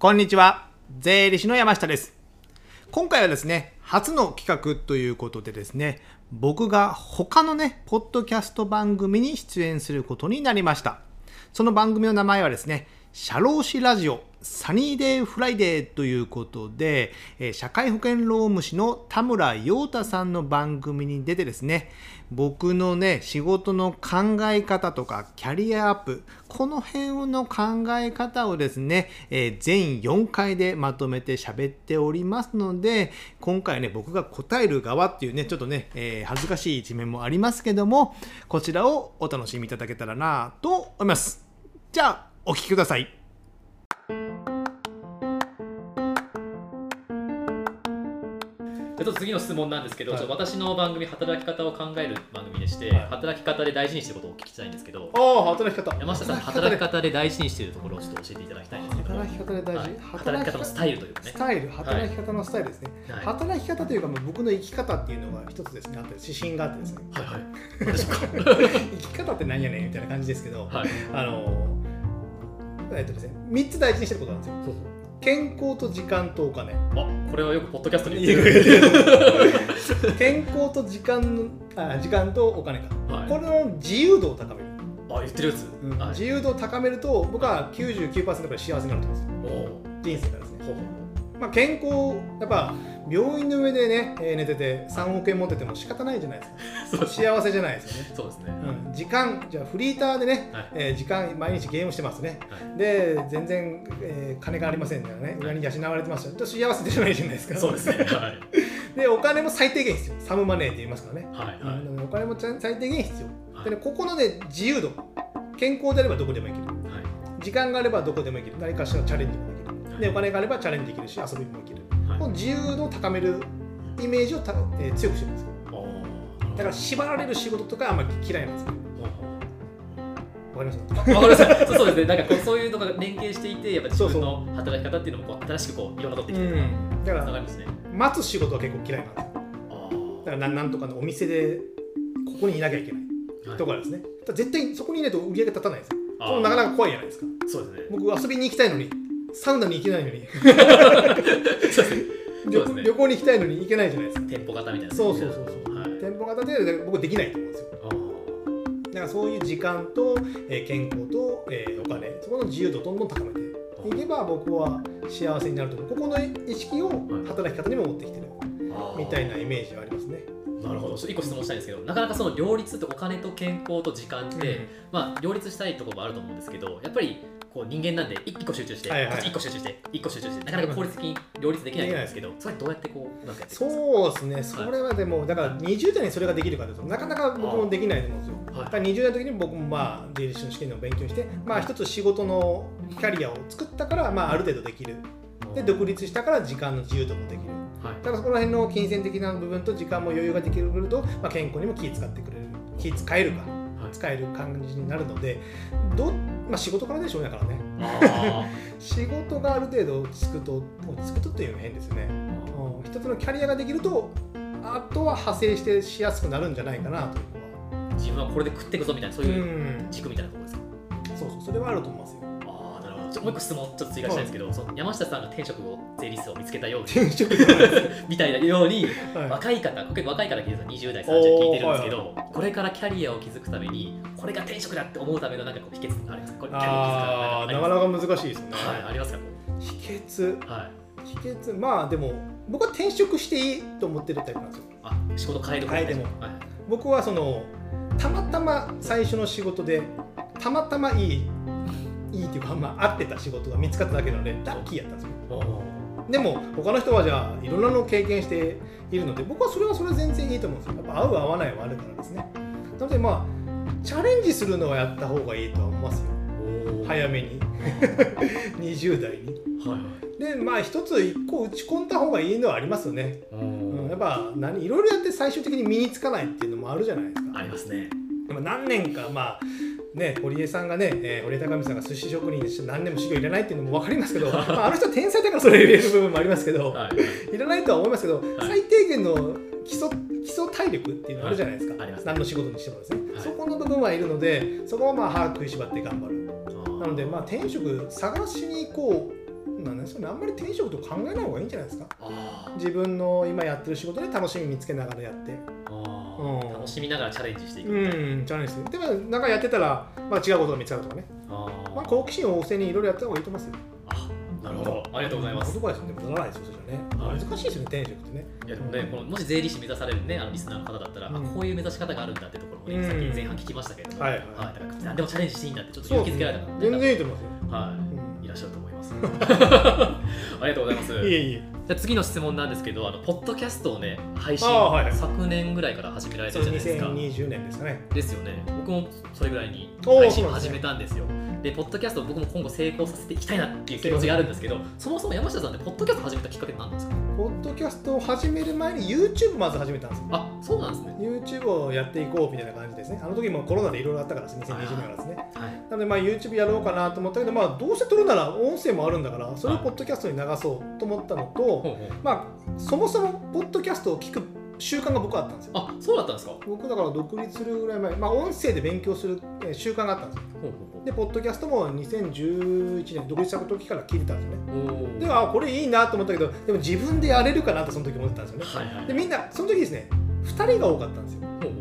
こんにちは。税理士の山下です。今回はですね、初の企画ということでですね、僕が他のね、ポッドキャスト番組に出演することになりました。その番組の名前はですね、社労士ラジオサニーデイフライデーということで、え社会保険労務士の田村陽太さんの番組に出てですね、僕のね、仕事の考え方とかキャリアアップ、この辺の考え方をですね、え全4回でまとめて喋っておりますので、今回ね、僕が答える側っていうね、ちょっとね、え恥ずかしい一面もありますけども、こちらをお楽しみいただけたらなと思います。じゃあ、お聞きください。ちょっと次の質問なんですけど、はい。私の番組働き方を考える番組でして、はい。働き方で大事にしてることをお聞きしたいんですけどああ、働き方。山下さん働き方。で大事にしているところをちょっと教えていただきたいんですけど。働き方で大事、はい。働き方のスタイルというかね。スタイル、働き方のスタイル。ですね。はい。働き方というか、まあ僕の生き方っていうのが一つですね、あって指針があってですね。はいはい。生き方って何やねんみたいな感じですけど、はい。あのえっとですね、3つ大事にしてることなんですよ。健康と時間とお金。あこれはよくポッドキャストに言ってる。健康と時間のあ時間とお金か、はい。これの自由度を高める、あ言ってるやつ、はい。自由度を高めると僕は99%くらい幸せになると思うんですよ。人生がですね。ほうほまあ、健康やっぱ病院の上でね、えー寝てて3億円持ってても仕方ないじゃないですか。幸せじゃないですよね、そうですね、うん、時間じゃあフリーターでね、はい。えー時間毎日ゲームしてますね。はい。で全然、えー金がありませんからね。裏に養われてますよ。幸せじゃないじゃないですか。そうですね。はい。でお金も最低限必要。サムマネーって言いますからね、はいはい。うん。お金もちゃん最低限必要、はい。でねここのね自由度。健康であればどこでも行ける。はい。時間があればどこでも行ける。何かしらのチャレンジもでお金があればチャレンジできるし遊びにも行ける、はい。この自由度を高めるイメージをた、えー強くしてるんですよ。だから縛られる仕事とかあんまり嫌いなんですよ。わかります？あわかりました。そうですね。なんかこうそういうのが連携していてやっぱ自分の働き方っていうのもこう新しくこういろんなことできてるうん。だからね。待つ仕事は結構嫌いなんですよ。あだからなんなんとかのお店でここにいなきゃいけないーはい。とかですね。絶対そこにいないと売り上げ立たないですよ。それもなかなか怖いじゃないですか。そうですね。僕遊びに行きたいのにサウナに行けないのに。そうですね。旅旅行に行きたいのに行けないじゃないですか。店舗型みたいな。そうそうそうそう。はい。店舗型で僕できないと思うんですよ。あだからそういう時間と、えー健康と、えーお金。そこの自由度をどんどん高めて。いけば僕は幸せになると思う。ここの意識を働き方にも持ってきてる。ーみたいなイメージはありますね。なるほど。ちょっと一個質問したいんですけどなかなかその両立ってお金と健康と時間って、まあ両立したいところもあると思うんですけどやっぱりこう人間なんで一個集中して、はいはい一個集中して一個集中してなかなか効率的に両立できないんですけどそれどうやってこうなんかそうですね、それはでも、だから20代にそれができるかというと、なかなか僕もできないと思うんですよ。はい。だから20代の時に僕もまあ税理士の試験を勉強して、まあ一つ仕事のキャリアを作ったから、まあある程度できる。で、独立したから時間の自由度もできる。はいだからそこら辺の金銭的な部分と時間も余裕ができると、まあ、健康にも気使ってくれる。気使えるか、はい。使える感じになるので、どまあ仕事からでしょうねだからね。あ 仕事がある程度落ち着くと、落ち着くとっていうのは変ですよね。ー。うん。一つのキャリアができるとあとは派生してしやすくなるんじゃないかなという自分はこれで食っていくぞみたいなそうのはいううん。軸みたいなところですか、そうそう。それはあると思いますよちょもう一個質問ちょっと追加したいんですけど、その山下さんが転職を税理士を見つけたように。転職 みたいなようにはい若い方結構若い方聞いてるんですよ20代30代聞いてるんですけど、おーこれからキャリアを築くためにこれが転職だって思うためのなんかこう秘訣がありますか？これキャリアあーなかなか難しいですよね、はい。ありますか？秘訣。はい。秘訣まあでも僕は転職していいと思ってるタイプなんですよ。あ仕事変える。変えても。はい。僕はそのたまたま最初の仕事でたまたまいいいいっていうか、まあ、合ってた仕事が見つかっただけなのでラッキーやったんですよ。でも他の人はじゃあいろんなのを経験しているので僕はそれはそれは全然いいと思うんですよ。やっぱ合う合わないはあるからですね。なのでまあチャレンジするのはやった方がいいとは思いますよ。早めに。20代に。はいはい。でまあ一つ一個打ち込んだ方がいいのはありますよね、おうん、ーやっぱ何いろいろやって最終的に身につかないっていうのもあるじゃないですか。ありますね。でも何年かまあね、堀江さんがね、えー、堀江貴美さんが寿司職人でして何年も修行いらないっていうのも分かりますけど、まあ、あの人は天才だからそれ入れる部分もありますけど、はい。いらないとは思いますけど、最低限の基礎基礎体力っていうのあるじゃないですか、はい。何の仕事にしてもですね、はい。そこの部分はいるのでそこはまあ歯食いしばって頑張る。なのでまあ転職探しに行こうなんですよね。あんまり転職と考えない方がいいんじゃないですか。あ自分の今やってる仕事で楽しみ見つけながらやって楽しみながらチャレンジしていくうみたいな、んチャレンジして。でもなんかやってたら、まあ、違うことが見つかるとかね、あー。まあ、好奇心旺盛にいろいろやった方がいいと思いますよ。あなるほど。ありがとうございます。アドバイスでもならないですよそれはい。難しいですよね転職ってね。いやでもね、このもし税理士目指されるね、あのリスナーの方だったら、うん。あこういう目指し方があるんだってところもね、うん。さっき前半聞きましたけれども、はい何でもチャレンジしていいんだってちょっと勇気づけられた全然いいと思いますよ、はうんい、いらっしゃると思います。ありがとうございます。いえいえじゃあ次の質問なんですけど、あのポッドキャストをね、配信、はいはい昨年ぐらいから始められてそうるじゃないですか。2020年ですかねですよね。僕もそれぐらいに配信を始めたんですよ。で、ポッドキャストを僕も今後成功させていきたいなっていう気持ちがあるんですけど、そもそも山下さんってポッドキャスト始めたきっかけなんですか？ポッドキャストを始める前に YouTube まず始めたんですよあ、そうなんですね。YouTube をやっていこうみたいな感じですねあの時もコロナでいろいろあったからです2020年からですねはい。なのでまあ YouTube やろうかなと思ったけど、まあ、どうせ撮るなら音声もあるんだからそれをポッドキャストに流そうと思ったのと、まあ、そもそもポッドキャストを聞く習慣が僕はあったんですよ。あ、そうだったんですか？ほ僕だから独立するぐらい前、まあ、音声で勉強するえー習慣があったんですよ。うほうほう。でポッドキャストも2011年独立した時から聞いてたんですよね。であこれいいなと思ったけどでも自分でやれるかなとその時思ってたんですよね。はいはい。でみんなその時ですね2人が多かったんですよ。ほうほう。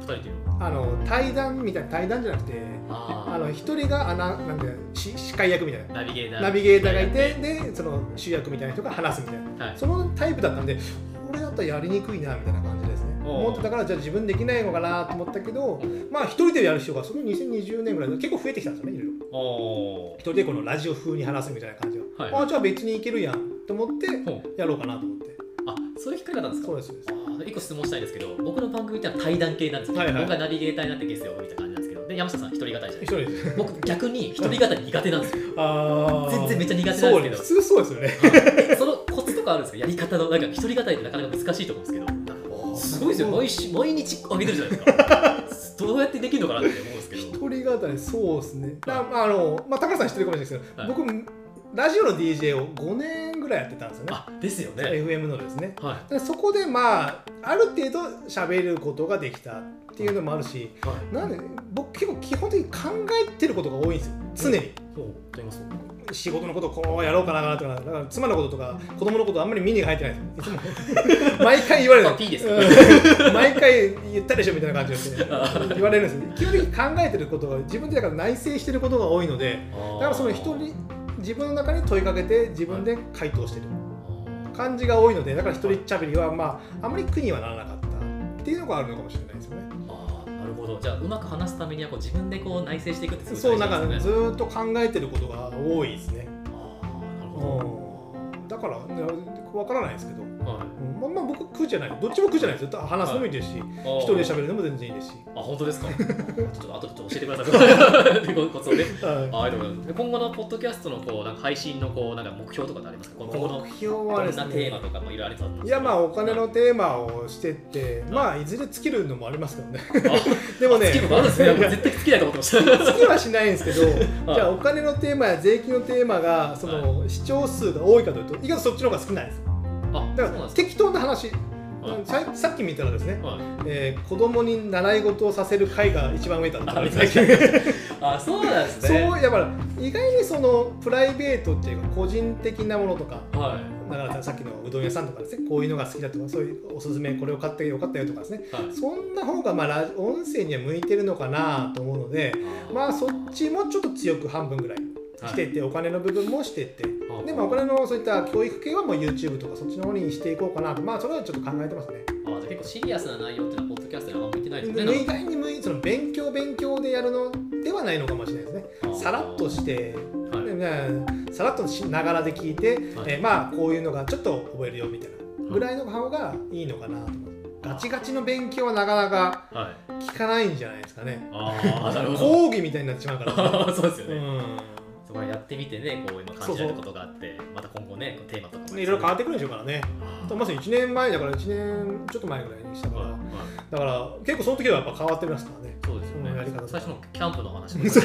二人っていうあの対談みたいな対談じゃなくてああの1人があななんでし司会役みたいな。ナビゲーターナビゲーターがいてでその主役みたいな人が話すみたいな。はい。そのタイプだったんでこれだったらやりにくいなみたいな感じですね。思ってたからじゃあ自分できないのかなと思ったけどまあ一人でやる人がその2020年ぐらいで結構増えてきたんですよねいろいろ。お一人でこのラジオ風に話すみたいな感じが、はい。あじゃあ別にいけるやんと思ってやろうかなと思って。あそういう機会だったんですか？そうです一個質問したいんですけど僕の番組ってのは対談系なんですけど、はいはい。僕がナビゲーターになってゲストをみたいな感じなんで山下さん一人語りじゃないですか。僕逆に一人語り苦手なんですよ。あー。全然めっちゃ苦手なんですけど。普通そうですよね。はいそのコツとかあるんですか？やり方のなんか一人語りってなかなか難しいと思うんですけど。すごいですよ。毎日毎日上げてるじゃないですか。どうやってできるのかなって思うんですけど。一人語りそうですね。だまああのまあ高橋さん知ってるかもしれないですけど、はい。僕ラジオの DJ を5年ぐらいやってたんですよね。あですよね。FM のですね。はでそこでまあある程度喋ることができたっていうのもあるしいはい。なんで僕結構基本的に考えてることが多いんですよ。常に。ほう。仕事のことこうやろうかなとかだから妻のこととか子供のことあんまり見に入ってないんですよ。いつも毎回言われる。毎回言ったでしょみたいな感じで言われるんですよ。基本的に考えてることが自分でだから内省してることが多いのでだからその人に自分の中に問いかけて自分で回答してる。感じが多いのでだから一人っちゃべりはまああんまり苦にはならなかったっていうのがあるのかもしれないですよね。あーなるほど。じゃあうまく話すためにはこう自分でこう内省していくってすそうごいなんかずっと考えてることが多いですね。あーなるほうん。だからねわからないですけど、どはい。うんまあ、まあ僕苦じゃない。どっちも苦じゃないですよ。話すのもいいですし、一一人で喋るのも全然いいですし。あ本当ですか？ちょっと後で教えてください。コツをね。はい。ます。で今後のポッドキャストのこうなんか配信のこうなんか目標とかってありますか？今後の目標はですどんなテーマねとかもいろいろありそういやまあお金のテーマをしてってまあいずれ尽きるのもありますけどね。あ でもね好きことあるんですね。絶対好きだと思ってました。好きはしないんですけどはい。じゃあお金のテーマや税金のテーマがその視聴数が多いかというと意外とそっちの方が好きなんですあだから適当な話。はい。ささっき見たらですね、かはい。えー子供に習い事をさせる会が一番上だった。あ最近あそうなんですそうねやっぱり意外にそのプライベートっていうか個人的なものとかはい。だからさっきのうどん屋さんとかですねこういうのが好きだとかそういうおすすめこれを買ってよかったよとかですね。はい。そんな方がまあ音声には向いてるのかなと思うのでまあそっちもちょっと強く半分ぐらいしてって、お金の部分もしてって。はい。でまあお金のそういった教育系はもう YouTube とかそっちの方にしていこうかな。とまあそれはちょっと考えてますね。あじゃあ結構シリアスな内容っていうのはポッドキャストにあんま向いてないですね。で意外に向いその勉強勉強でやるのではないのかもしれないですね。さらっとして、さらっとしながらで聞いて、はい。えーまあこういうのがちょっと覚えるよみたいなぐらいの方がいいのかなと思う。ガチガチの勉強はなかなかはい。聞かないんじゃないですかね。ああなるほど。講義みたいになってしまうから。そうですよね、うんそこはやってみてねこう今感じられることがあってまた今後ねテーマとかもいろいろ変わってくるんでしょうからね。まず1年前だから1年ちょっと前ぐらいにしたから、はいはいだから結構その時はやっぱ変わってますからね。そうですよねうんやり方最初のキャンプの話 結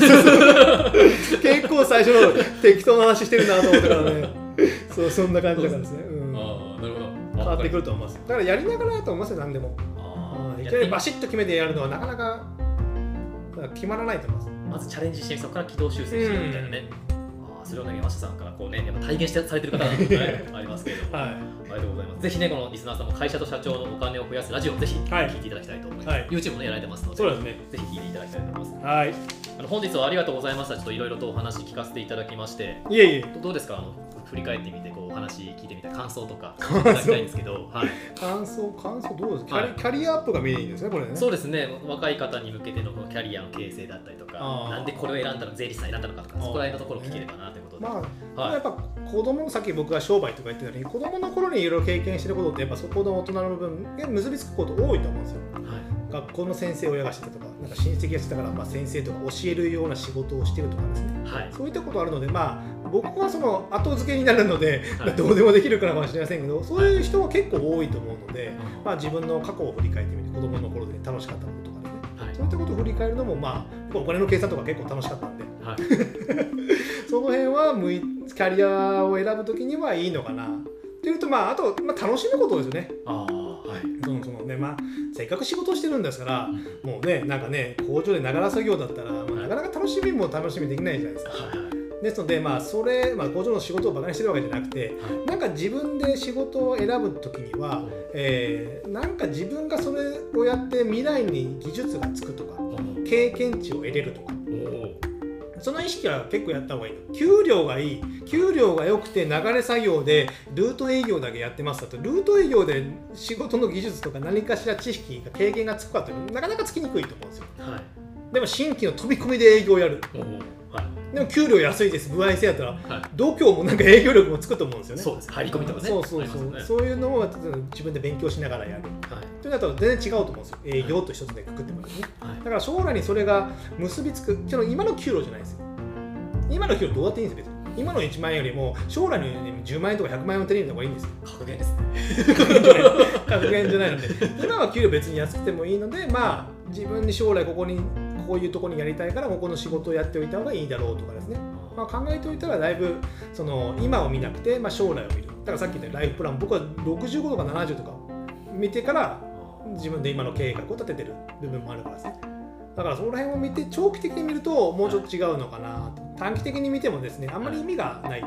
構最初の適当な話してるなと思ったからね。そうそんな感じだからですね。うんああなるほど変わってくるると思います。だからやりながらだと思いますよ、何でも。あいきなりバシッと決めてやるのはなかなか決まらないと思います。まずチャレンジしてそこから軌道修正してみたいなね、ああそれをね山下さんからこうねやっぱ体現してされてる方なんで、ね、ありますけれども、はいありがとうござい。ますぜひねこのリスナーさんも会社と社長のお金を増やすラジオをぜひはい。聞いていただきたいと思います、はい。YouTube もねやられてますので。そうですね。ぜひ聞いていただきたいと思います。はい。あの本日はありがとうございました。ちょっといろいろとお話聞かせていただきまして。いえいえ。どどうですか？あの振り返ってみてこうお話聞いてみた感想とか聞 いただきたいんですけど、はい、感想感想どうですか、はい。キャリアアップがメインですねこれね。そうですね。若い方に向けてのキャリアの形成だったりとかなんでこれを選んだの税理士さん選んだのかとかそこら辺のところを聞ければなということで、まあ、はい。やっぱ子供さっき僕が商売とか言ってたように子供の頃にいろいろ経験してることってやっぱそこの大人の部分で結びつくこと多いと思うんですよ。はい。学校の先生を親がしてたとかなんか親戚がしてたから、まあ、先生とか教えるような仕事をしてるとかですね。はい。そういったことあるのでまあ僕はその後付けになるので、はい。どうでもできるからかもしれませんけどそういう人は結構多いと思うので、まあ、自分の過去を振り返ってみて子供の頃で楽しかったこととかですね。はい。そういったことを振り返るのもまあお金の計算とか結構楽しかったんで。はい。その辺は向いキャリアを選ぶときにはいいのかな。っていうと、まあ、あと、まあ、楽しむことですよね。ああはいそのそのねまあ、せっかく仕事をしてるんですから、もうね、なんかね、工場でながら作業だったら、まあ、なかなか楽しみも楽しみできないじゃないですか。はいはいですので、まあ、それ、まあ、工場の仕事をバカにしてるわけじゃなくて、なんか自分で仕事を選ぶときには、えーなんか自分がそれをやって未来に技術がつくとか、経験値を得れるとか。その意識は結構やった方がいいの。給料がいい。給料が良くて流れ作業でルート営業だけやってますだと。ルート営業で仕事の技術とか何かしら知識が経験がつくかってなかなかつきにくいと思うんですよ。はい。でも新規の飛び込みで営業やる。はい。でも給料安いです。歩合制やったらはい。度胸もなんか営業力もつくと思うんですよね。そうです。入り込みとかね。そうそうそう、ありますそういうのを自分で勉強しながらやる。はい。というの全然違うと思うんですよ。営業と一つでくくってもですね。はいだから将来にそれが結びつく。今の給料じゃないですよ。今の給料どうやっていいんですよ今の1万円よりも将来の10万円とか100万円を手に入れた方がいいんですよ。格言ですね。格言じゃないので。今は給料別に安くてもいいのでまあ自分に将来ここにこういうところにやりたいからここの仕事をやっておいた方がいいだろうとかですね、まあ、考えておいたらだいぶその今を見なくて、まあ、将来を見る。だからさっき言ったライフプラン。僕は65とか70とか見てから自分で今の計画を立ててる部分もあるからですねだからその辺を見て長期的に見るともうちょっと違うのかなと。短期的に見てもですねあんまり意味がない。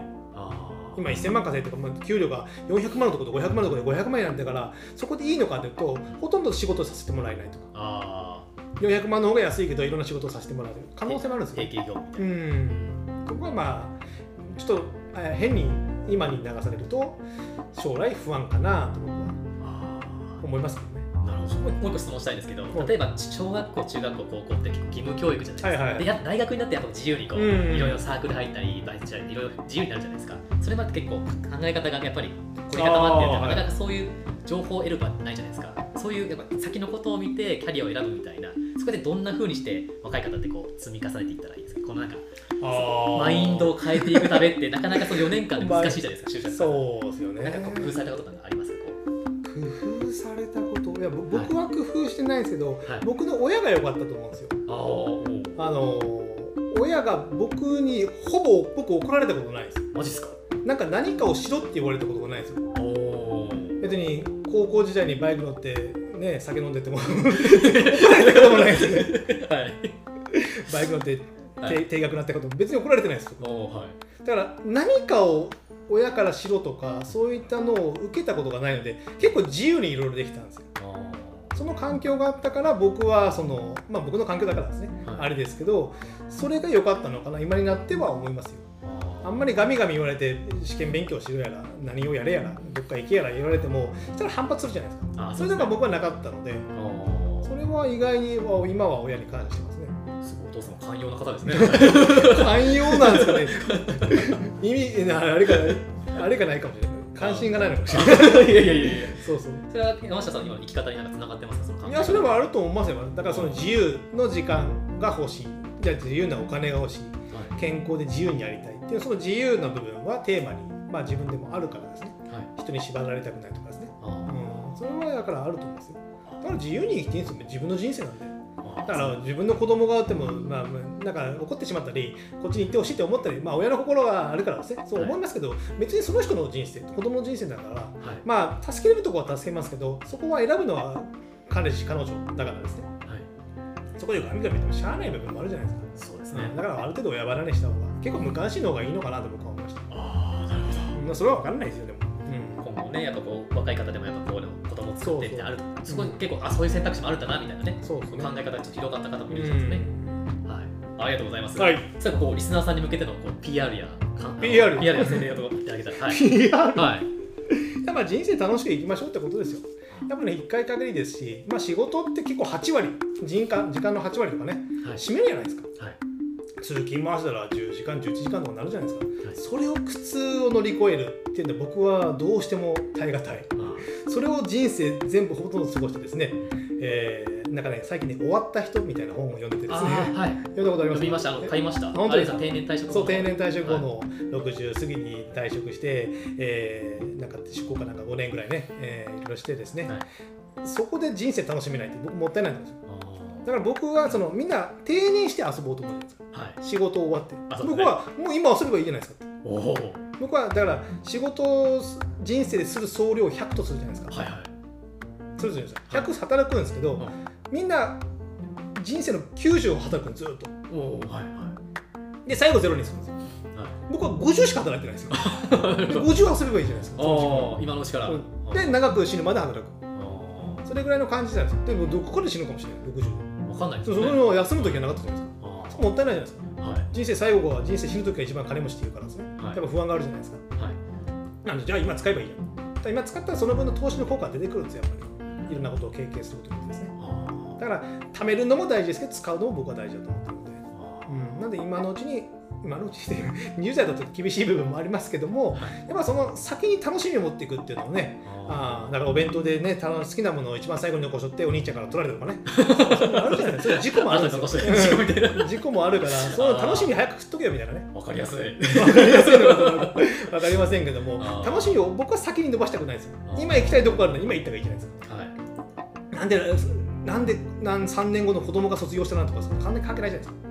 今1000万稼いとか、まあ、給料が400万のところと500万のところで500万円なんだからそこでいいのかというとほとんど仕事をさせてもらえないとか。あ400万の方が安いけどいろんな仕事をさせてもらう可能性もあるんですよ。ー定型業うん。そこはまあちょっとえー変に今に流されると将来不安かなと僕はあ思いますけどねもう一個質問したいんですけどう。ん例えば小学校中学校高校って結構義務教育じゃないですか、はいはい。はいでや大学になってやっぱ自由にこう、うんいろいろサークル入ったりバイトしたりいろいろ自由になるじゃないですか。それまで結構考え方がやっぱり凝り固まってなかなかそういう情報を得る場ないじゃないですか。そういうやっぱ先のことを見てキャリアを選ぶみたいな。そこでどんな風にして若い方ってこう積み重ねていったらいいですか？このなんかマインドを変えていくためってなかなかその4年間で難しいじゃないですか就職そうですよね。なんかこう工夫されたことなんかあります？工夫されたこといやぼ僕は工夫してないんですけど、はい。僕の親が良かったと思うんですよ。うあー。あの親が僕にほぼ僕怒られたことないです。マジっすか？なんか何かをしろって言われたことがないですよ。別に高校時代にバイク乗ってね酒飲んでても怒られたこともないですねはい。バイク乗ってはい。定定額なったことも別に怒られてないですはい。だから何かを親からしろとかそういったのを受けたことがないので結構自由にいろいろできたんですよ。あその環境があったから僕はそのまあ僕の環境だからですね、はい。あれですけどそれが良かったのかな今になっては思いますよ。ー。あんまりガミガミ言われて試験勉強しろやら何をやれやらどっか行けやら言われてもそしたら反発するじゃないですか。それとか僕はなかったのでそれは意外には今は親に感謝してます父さんも寛容な方ですね。寛容なんですかね。意味なあれかあれかないかもしれない。関心がないのかもしれない。いやいやいやいや。そうそう。それは山下さんの今の生き方になんかつながってますか？いやそれはあると思いますよだからその自由の時間が欲しい。じゃあ自由なお金が欲しい。はい。健康で自由にやりたいっていうその自由な部分はテーマに、まあ、自分でもあるからですね。はい。人に縛られたくないとかですね、あうん、それはだからあると思うんですよ。だから自由に生きていいんですよ自分の人生なんでだから自分の子供があっても、まあ、まあなんか怒ってしまったりこっちに行ってほしいって思ったり、まあ、親の心があるからですね。そう思いますけど、別にその人の人生子供の人生だからはい。まあ助けれるところは助けますけどそこは選ぶのは彼氏彼女だからですね。はい。そこでガミガミ言ってもしゃあない部分もあるじゃないですか。そうですですね、だからある程度親離れした方が結構無関心の方がいいのかなと僕は思いました。ああなるほど。まあそれは分からないですよでも、今後ねやっぱこう若い方でもやっぱこう作ってみたいなそうそうすごい結構あそういう選択肢もあるんだなみたいなね。そうですね考え方がちょっと広がった方もいるんうですね、ん。はい、ありがとうございます。はい。最後こうリスナーさんに向けてのこう PR やか PR PR や宣伝をいただけたら、はい、いやはい、やっぱ人生楽しくいきましょうってことですよ。やっぱね1回限りですし、まあ、仕事って結構8割人間時間の8割とかねはい、占めるじゃないですか。はい、通勤回したら10時間11時間とかになるじゃないですか。はい。それを苦痛を乗り越えるっていうんで僕はどうしても耐え難い。あそれを人生全部ほとんど過ごしてですね、えーなんかね最近ね終わった人みたいな本を読んでてですあねー、はい、読んだことあります？読みました。あの買いました。本当定年退職後そう定年退職後はい。の60過ぎに退職して、えーなんか出向かなんか5年ぐらいね、えーいろいろしてですね、はい。そこで人生楽しめないって僕もったいないんですよ。あだから僕はそのみんな定年して遊ぼうと思うんですよ。ーはい。仕事終わって、僕はもう今遊べばいいじゃないですかおお。はい僕はだから仕事を人生でする総量100とするじゃないですか、はい。するじゃないですか100働くんですけど、うんみんな人生の90を働くんずっと。はいはで最後ゼロにするんですよい。はい。僕は50しか働いてないんですよ で50遊べばいいじゃないですか。今のうちから。うんで長く死ぬまで働くあそれぐらいの感じなんですよでもどこかで死ぬかもしれない60でーわかんないですね。それを休む時はなかったじゃないですかあもったいないじゃないですかーはい。人生最後は人生死ぬ時が一番金持ちって言うからですね、はい。やっぱ不安があるじゃないですか。はい。なんでじゃあ今使えばいいじゃん今使ったらその分の投資の効果が出てくるんですよやっぱり。いろんなことを経験することですね。あだから貯めるのも大事ですけど使うのも僕は大事だと思ってるので、うん、なんで今のうちに今のうちで20代だと厳しい部分もありますけどもやっぱその先に楽しみを持っていくっていうのをねあだからお弁当でねた好きなものを一番最後に残しとってお兄ちゃんから取られたとかね。あるじゃないですかそういう事故もあるんですよ事故もあるからその楽しみ早く食っとけよみたいなね。ーわかりやすい。わかりやすいのかどうかりませんけども楽しみを僕は先に伸ばしたくないですよ。今行きたいとこがあるのに今行った方がいいじゃないですか。はい。なんでなんでなん3年後の子供が卒業したなんとかそんな関係ないじゃないですか。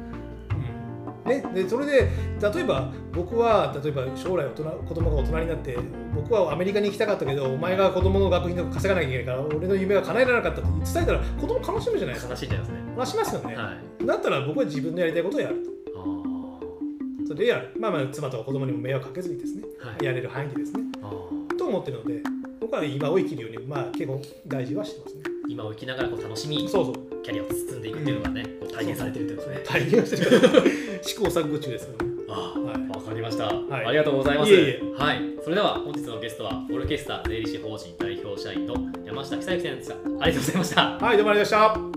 うんね、でそれで例えば僕は例えば将来大人子供が大人になって僕はアメリカに行きたかったけどお前が子供の学費とか稼がなきゃいけないから俺の夢が叶えられなかったって伝えたら子供悲しむじゃないですか。悲しいんじゃないですね。悲しますよね、はい。だったら僕は自分のやりたいことをやるあそれでやるまあまあ妻とか子供にも迷惑かけずにですねーはい。やれる範囲でですねと思ってるので僕は今を生きるようにまあ結構大事はしてますね。今を生きながらこう楽しみ。そうそうキャリアを包んでいくっていうのがね、こう体現されてるってことですね。大変してる。試行錯誤中です。けどねあはい。かりました、い。ありがとうございます。いえいえ。はい、それでは本日のゲストはオルケスタ税理士法人代表社員の山下久之先生でした。ありがとうございました。はいどうもありがとうございました